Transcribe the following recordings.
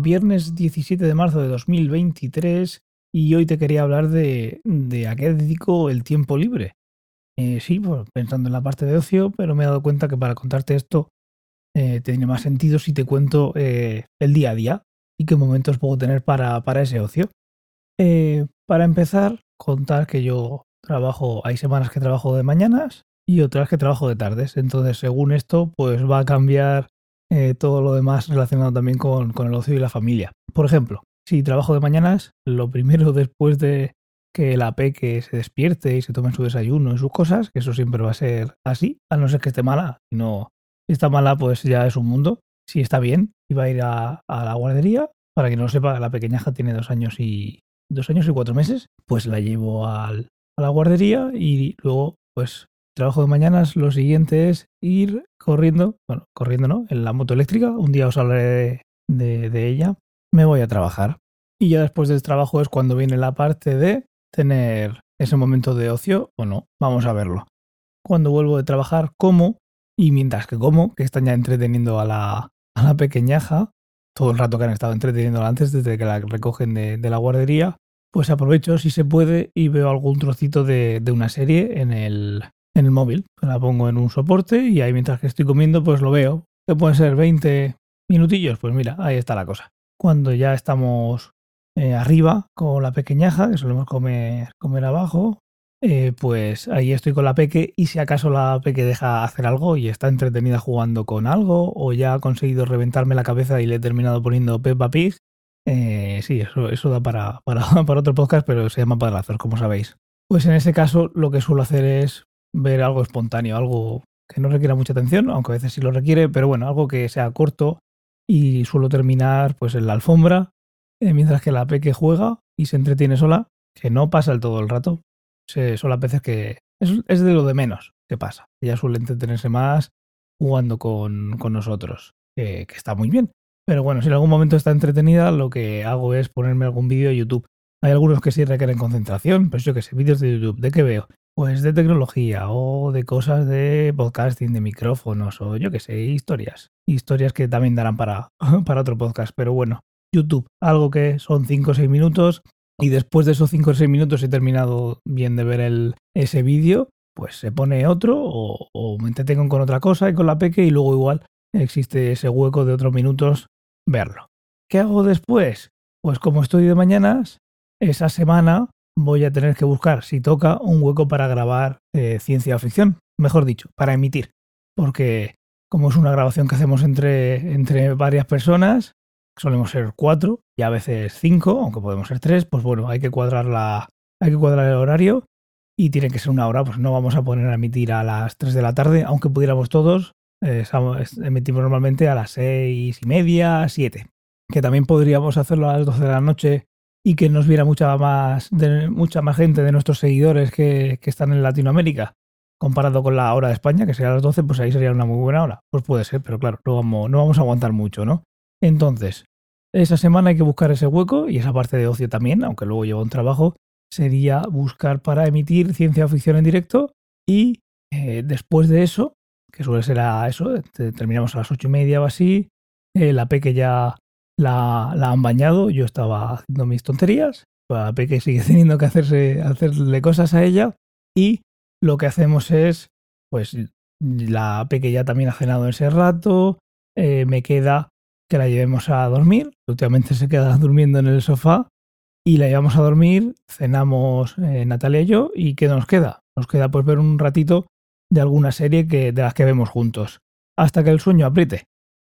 viernes 17 de marzo de 2023 y hoy te quería hablar de, de a qué dedico el tiempo libre. Eh, sí, pues, pensando en la parte de ocio, pero me he dado cuenta que para contarte esto eh, tiene más sentido si te cuento eh, el día a día y qué momentos puedo tener para, para ese ocio. para empezar, contar que yo trabajo, hay semanas que trabajo de mañanas y otras que trabajo de tardes. Entonces, según esto, pues va a cambiar todo lo demás relacionado también con, con el ocio y la familia. Por ejemplo, si trabajo de mañanas, lo primero después de que la peque se despierte y se tome su desayuno y sus cosas, que eso siempre va a ser así, a no ser que esté mala. Si no está mala, pues ya es un mundo. Si está bien, iba a ir a, la guardería. Para quien no lo sepa, la pequeñaja tiene dos años y dos años y cuatro meses. Pues la llevo a la guardería y luego, pues, trabajo de mañanas. Lo siguiente es ir corriendo, bueno, corriendo, ¿no? En la moto eléctrica. Un día os hablaré de ella me voy a trabajar. Y ya después del trabajo es cuando viene la parte de tener ese momento de ocio o no. Vamos a verlo. Cuando vuelvo de trabajar, como, y mientras que como, que están ya entreteniendo a la, a la pequeñaja, todo el rato que han estado entreteniéndola antes, desde que la recogen de, la guardería, pues aprovecho si se puede y veo algún trocito de, de una serie en el, en el móvil. La pongo en un soporte y ahí mientras que estoy comiendo, pues lo veo. Que pueden ser 20 minutillos, pues mira, ahí está la cosa cuando ya estamos eh, arriba con la pequeñaja, que solemos comer, comer abajo, eh, pues ahí estoy con la peque y si acaso la peque deja hacer algo y está entretenida jugando con algo o ya ha conseguido reventarme la cabeza y le he terminado poniendo Peppa Pig, eh, sí, eso, eso da para, para, para, otro podcast, pero se llama Padrazos, como sabéis. Pues en ese caso lo que suelo hacer es ver algo espontáneo, algo que no requiera mucha atención, aunque a veces sí lo requiere, pero bueno, algo que sea corto y suelo terminar pues en la alfombra eh, mientras que la peque juega y se entretiene sola, que no pasa el todo el rato. Se, son las veces que es, de lo de menos que pasa. Ella suele entretenerse más jugando con, con nosotros, que está muy bien. Pero bueno, si en algún momento está entretenida, lo que hago es ponerme algún vídeo de YouTube. Hay algunos que sí requieren concentración, pero yo que sé, vídeos de YouTube, ¿de qué veo? Pues de tecnología o de cosas de podcasting, de micrófonos o yo qué sé, historias. Historias que también darán para, para otro podcast. Pero bueno, YouTube, algo que son 5 o 6 minutos y después de esos 5 o 6 minutos he terminado bien de ver el, ese vídeo, pues se pone otro o, o me entretengo con otra cosa y con la peque y luego igual existe ese hueco de otros minutos verlo. ¿Qué hago después? Pues como estoy de mañanas, esa semana voy a tener que buscar, si toca, un hueco para grabar eh, ciencia ficción, mejor dicho, para emitir. Porque como es una grabación que hacemos entre, entre varias personas, solemos ser cuatro y a veces cinco, aunque podemos ser tres, pues bueno, hay que cuadrar la, hay que cuadrar el horario y tiene que ser una hora, pues no vamos a poner a emitir a las 3 de la tarde, aunque pudiéramos todos, eh, emitimos normalmente a las seis y media, siete. Que también podríamos hacerlo a las 12 de la noche y que nos viera mucha más, mucha más gente de nuestros seguidores que, que, están en Latinoamérica, comparado con la hora de España, que sería a las 12, pues ahí sería una muy buena hora. Pues puede ser, pero claro, no vamos, no vamos a aguantar mucho, ¿no? Entonces, esa semana hay que buscar ese hueco y esa parte de ocio también, aunque luego lleva un trabajo, sería buscar para emitir ciencia ficción en directo y eh, después de eso, que suele ser a eso, terminamos a las ocho y media o así, eh, la P que ya la, han bañado, yo estaba haciendo mis tonterías, la Peque sigue teniendo que hacerse, hacerle cosas a ella y lo que hacemos es, pues la Peque ya también ha cenado ese rato, eh, me queda que la llevemos a dormir, últimamente se queda durmiendo en el sofá y la llevamos a dormir, cenamos eh, Natalia y yo y ¿qué nos queda? Nos queda pues ver un ratito de alguna serie que, de las que vemos juntos, hasta que el sueño apriete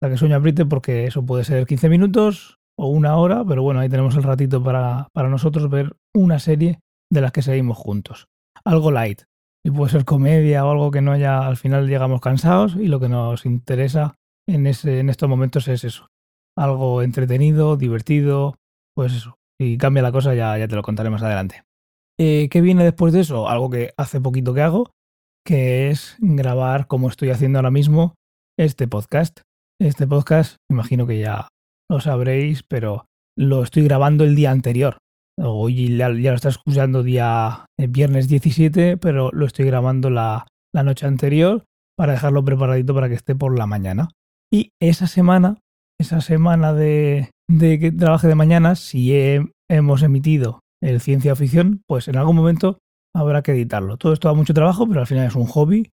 la que sueño apriete porque eso puede ser 15 minutos o una hora, pero bueno, ahí tenemos el ratito para, para nosotros ver una serie de las que seguimos juntos. Algo light. Y puede ser comedia o algo que no haya, al final llegamos cansados y lo que nos interesa en, ese, en estos momentos es eso. Algo entretenido, divertido, pues eso. Si cambia la cosa ya, ya te lo contaré más adelante. Eh, ¿Qué viene después de eso? Algo que hace poquito que hago, que es grabar como estoy haciendo ahora mismo este podcast. Este podcast, imagino que ya lo sabréis, pero lo estoy grabando el día anterior. Hoy ya, lo está escuchando día eh, viernes 17, pero lo estoy grabando la, la noche anterior para dejarlo preparadito para que esté por la mañana. Y esa semana esa semana de, de que trabaje de mañana, si hemos emitido el ciencia ficción, pues en algún momento habrá que editarlo. Todo esto da mucho trabajo, pero al final es un hobby.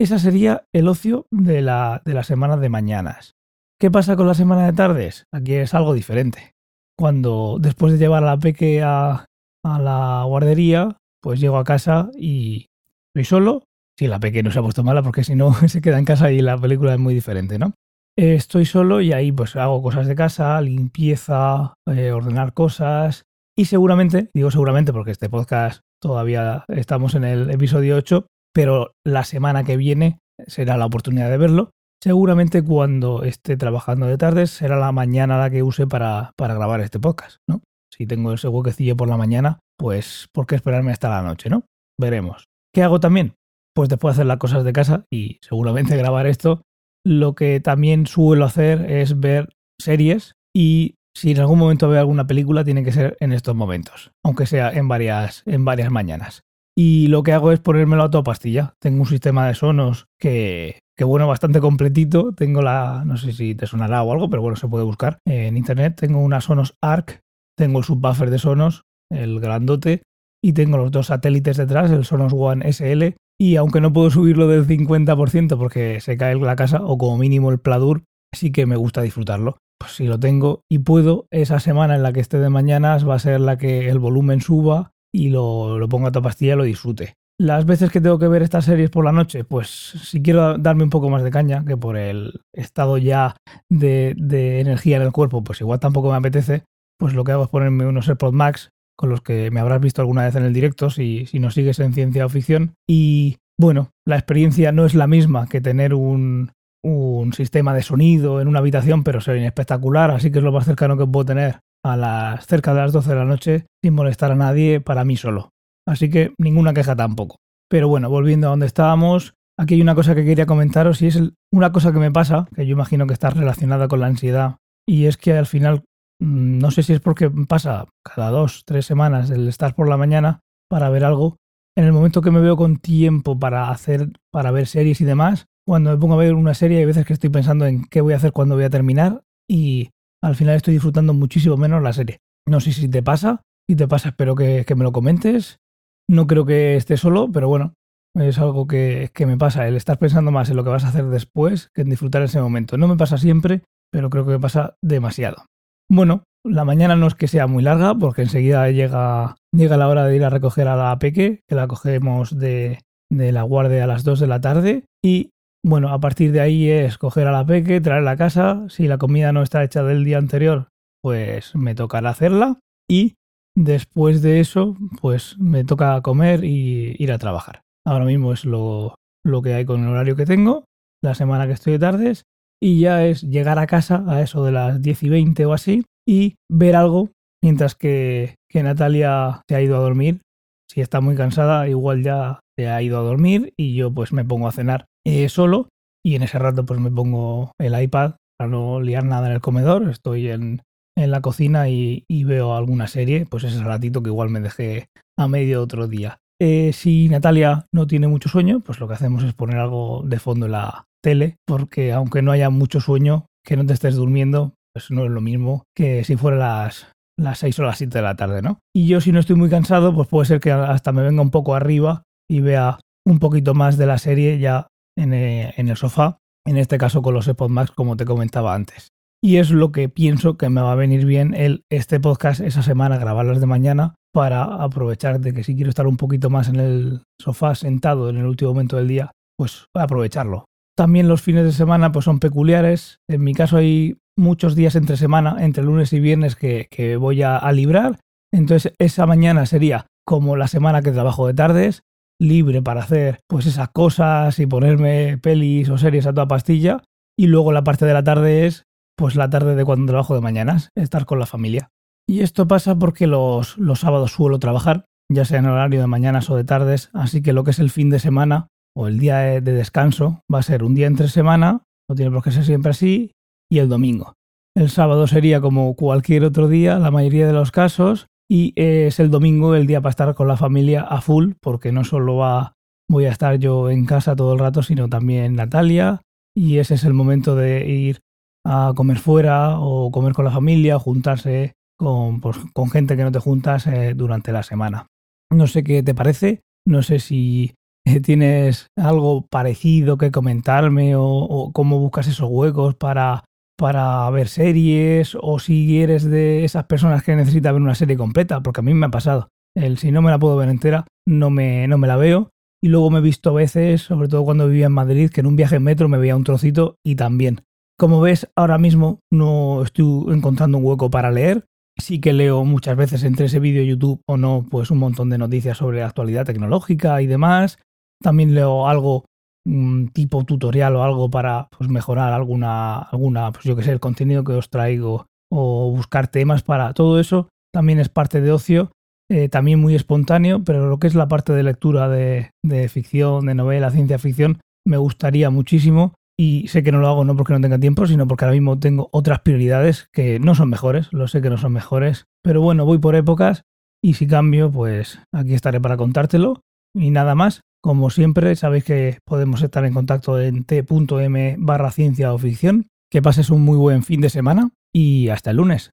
Esa sería el ocio de la, de de mañanas. ¿Qué pasa con la semana de tardes? Aquí es algo diferente. Cuando después de llevar a la peque a, la guardería, pues llego a casa y estoy solo. Si la peque no se ha puesto mala, porque si no se queda en casa y la película es muy diferente, ¿no? estoy solo y ahí pues hago cosas de casa, limpieza, eh, ordenar cosas y seguramente, digo seguramente porque este podcast todavía estamos en el episodio 8, pero la semana que viene será la oportunidad de verlo. Seguramente cuando esté trabajando de tardes será la mañana la que use para, para grabar este podcast, ¿no? Si tengo ese huequecillo por la mañana, pues ¿por qué esperarme hasta la noche, no? Veremos. ¿Qué hago también? Pues después de hacer las cosas de casa y seguramente grabar esto, lo que también suelo hacer es ver series y si en algún momento veo alguna película tiene que ser en estos momentos, aunque sea en varias, en varias mañanas. Y lo que hago es ponérmelo a toda pastilla. Tengo un sistema de sonos que, que bueno, bastante completito. Tengo la, no sé si te sonará o algo, pero bueno, se puede buscar en internet. Tengo una Sonos ARC, tengo el subwoofer de Sonos, el grandote, y tengo los dos satélites detrás, el Sonos One SL y aunque no puedo subirlo del 50% porque se cae la casa, o como mínimo el Pladur, sí que me gusta disfrutarlo. Pues si lo tengo y puedo, esa semana en la que esté de mañanas va a ser la que el volumen suba y lo, lo pongo a toda pastilla y lo disfrute. Las veces que tengo que ver estas series por la noche, pues si quiero darme un poco más de caña, que por el estado ya de, de energía en el cuerpo, pues igual tampoco me apetece, pues lo que hago es ponerme unos AirPods Max con los que me habrás visto alguna vez en el directo si, si nos sigues en ciencia o ficción. Y bueno, la experiencia no es la misma que tener un, un sistema de sonido en una habitación, pero sería espectacular, así que es lo más cercano que puedo tener a las cerca de las 12 de la noche sin molestar a nadie para mí solo. Así que ninguna queja tampoco. Pero bueno, volviendo a donde estábamos, aquí hay una cosa que quería comentaros y es una cosa que me pasa, que yo imagino que está relacionada con la ansiedad, y es que al final Mm, no sé si es porque pasa cada dos, tres semanas el estar por la mañana para ver algo. En el momento que me veo con tiempo para hacer, para ver series y demás, cuando me pongo a ver una serie hay veces que estoy pensando en qué voy a hacer cuando voy a terminar y al final estoy disfrutando muchísimo menos la serie. No sé si te pasa, si te pasa espero que, me lo comentes. No creo que esté solo, pero bueno, es algo que, que, me pasa, el estar pensando más en lo que vas a hacer después que en disfrutar ese momento. No me pasa siempre, pero creo que me pasa demasiado. Bueno, la mañana no es que sea muy larga, porque enseguida llega, llega la hora de ir a recoger a la peque, que la cogemos de, de la guardia a las 2 de la tarde. Y bueno, a partir de ahí es coger a la peque, traerla a casa. Si la comida no está hecha del día anterior, pues me tocará hacerla. Y después de eso, pues me toca comer y ir a trabajar. Ahora mismo es lo, lo que hay con el horario que tengo, la semana que estoy de tardes y ya es llegar a casa a eso de las 10 y 20 o así y ver algo mientras que, que Natalia se ha ido a dormir. Si está muy cansada, igual ya se ha ido a dormir y yo pues me pongo a cenar eh, solo y en ese rato pues me pongo el iPad para no liar nada en el comedor. Estoy en, en la cocina y, veo alguna serie, pues ese ratito que igual me dejé a medio otro día. Eh, si Natalia no tiene mucho sueño, pues lo que hacemos es poner algo de fondo en la tele, porque aunque no haya mucho sueño, que no te estés durmiendo, pues no es lo mismo que si fuera las, las 6 o las 7 de la tarde, ¿no? Y yo si no estoy muy cansado, pues puede ser que hasta me venga un poco arriba y vea un poquito más de la serie ya en, eh, el sofá, en este caso con los AirPods Max, como te comentaba antes. Y es lo que pienso que me va a venir bien el, este podcast esa semana, grabarlas de mañana, para aprovechar de que si quiero estar un poquito más en el sofá sentado en el último momento del día, pues aprovecharlo. También los fines de semana pues son peculiares. En mi caso hay muchos días entre semana, entre lunes y viernes, que, que voy a, a librar. Entonces esa mañana sería como la semana que trabajo de tardes, libre para hacer pues esas cosas y ponerme pelis o series a toda pastilla. Y luego la parte de la tarde es pues la tarde de cuando trabajo de mañanas, estar con la familia. Y esto pasa porque los, los sábados suelo trabajar, ya sea en horario de mañanas o de tardes, así que lo que es el fin de semana o el día de descanso va a ser un día entre semana, no tiene por qué ser siempre así, y el domingo. El sábado sería como cualquier otro día, la mayoría de los casos, y es el domingo el día para estar con la familia a full, porque no solo va, voy a estar yo en casa todo el rato, sino también Natalia, y ese es el momento de ir a comer fuera o comer con la familia o juntarse con, pues, con gente que no te juntas eh, durante la semana. No sé qué te parece, no sé si eh, tienes algo parecido que comentarme o, cómo buscas esos huecos para, para ver series o si eres de esas personas que necesitan ver una serie completa, porque a mí me ha pasado. El si no me la puedo ver entera, no me, no me la veo. Y luego me he visto a veces, sobre todo cuando vivía en Madrid, que en un viaje en metro me veía un trocito y también. Como ves, ahora mismo no estoy encontrando un hueco para leer. Sí que leo muchas veces entre ese vídeo YouTube o no, pues un montón de noticias sobre la actualidad tecnológica y demás. También leo algo mm, tipo tutorial o algo para pues, mejorar alguna, alguna, pues yo que sé, el contenido que os traigo o buscar temas para todo eso. También es parte de ocio, eh, también muy espontáneo, pero lo que es la parte de lectura de, de ficción, de novela, ciencia ficción, me gustaría muchísimo y sé que no lo hago no porque no tenga tiempo, sino porque ahora mismo tengo otras prioridades que no son mejores, lo sé que no son mejores, pero bueno, voy por épocas y si cambio, pues aquí estaré para contártelo y nada más. Como siempre, sabéis que podemos estar en contacto en t.m barra ciencia o ficción. Que pases un muy buen fin de semana y hasta el lunes.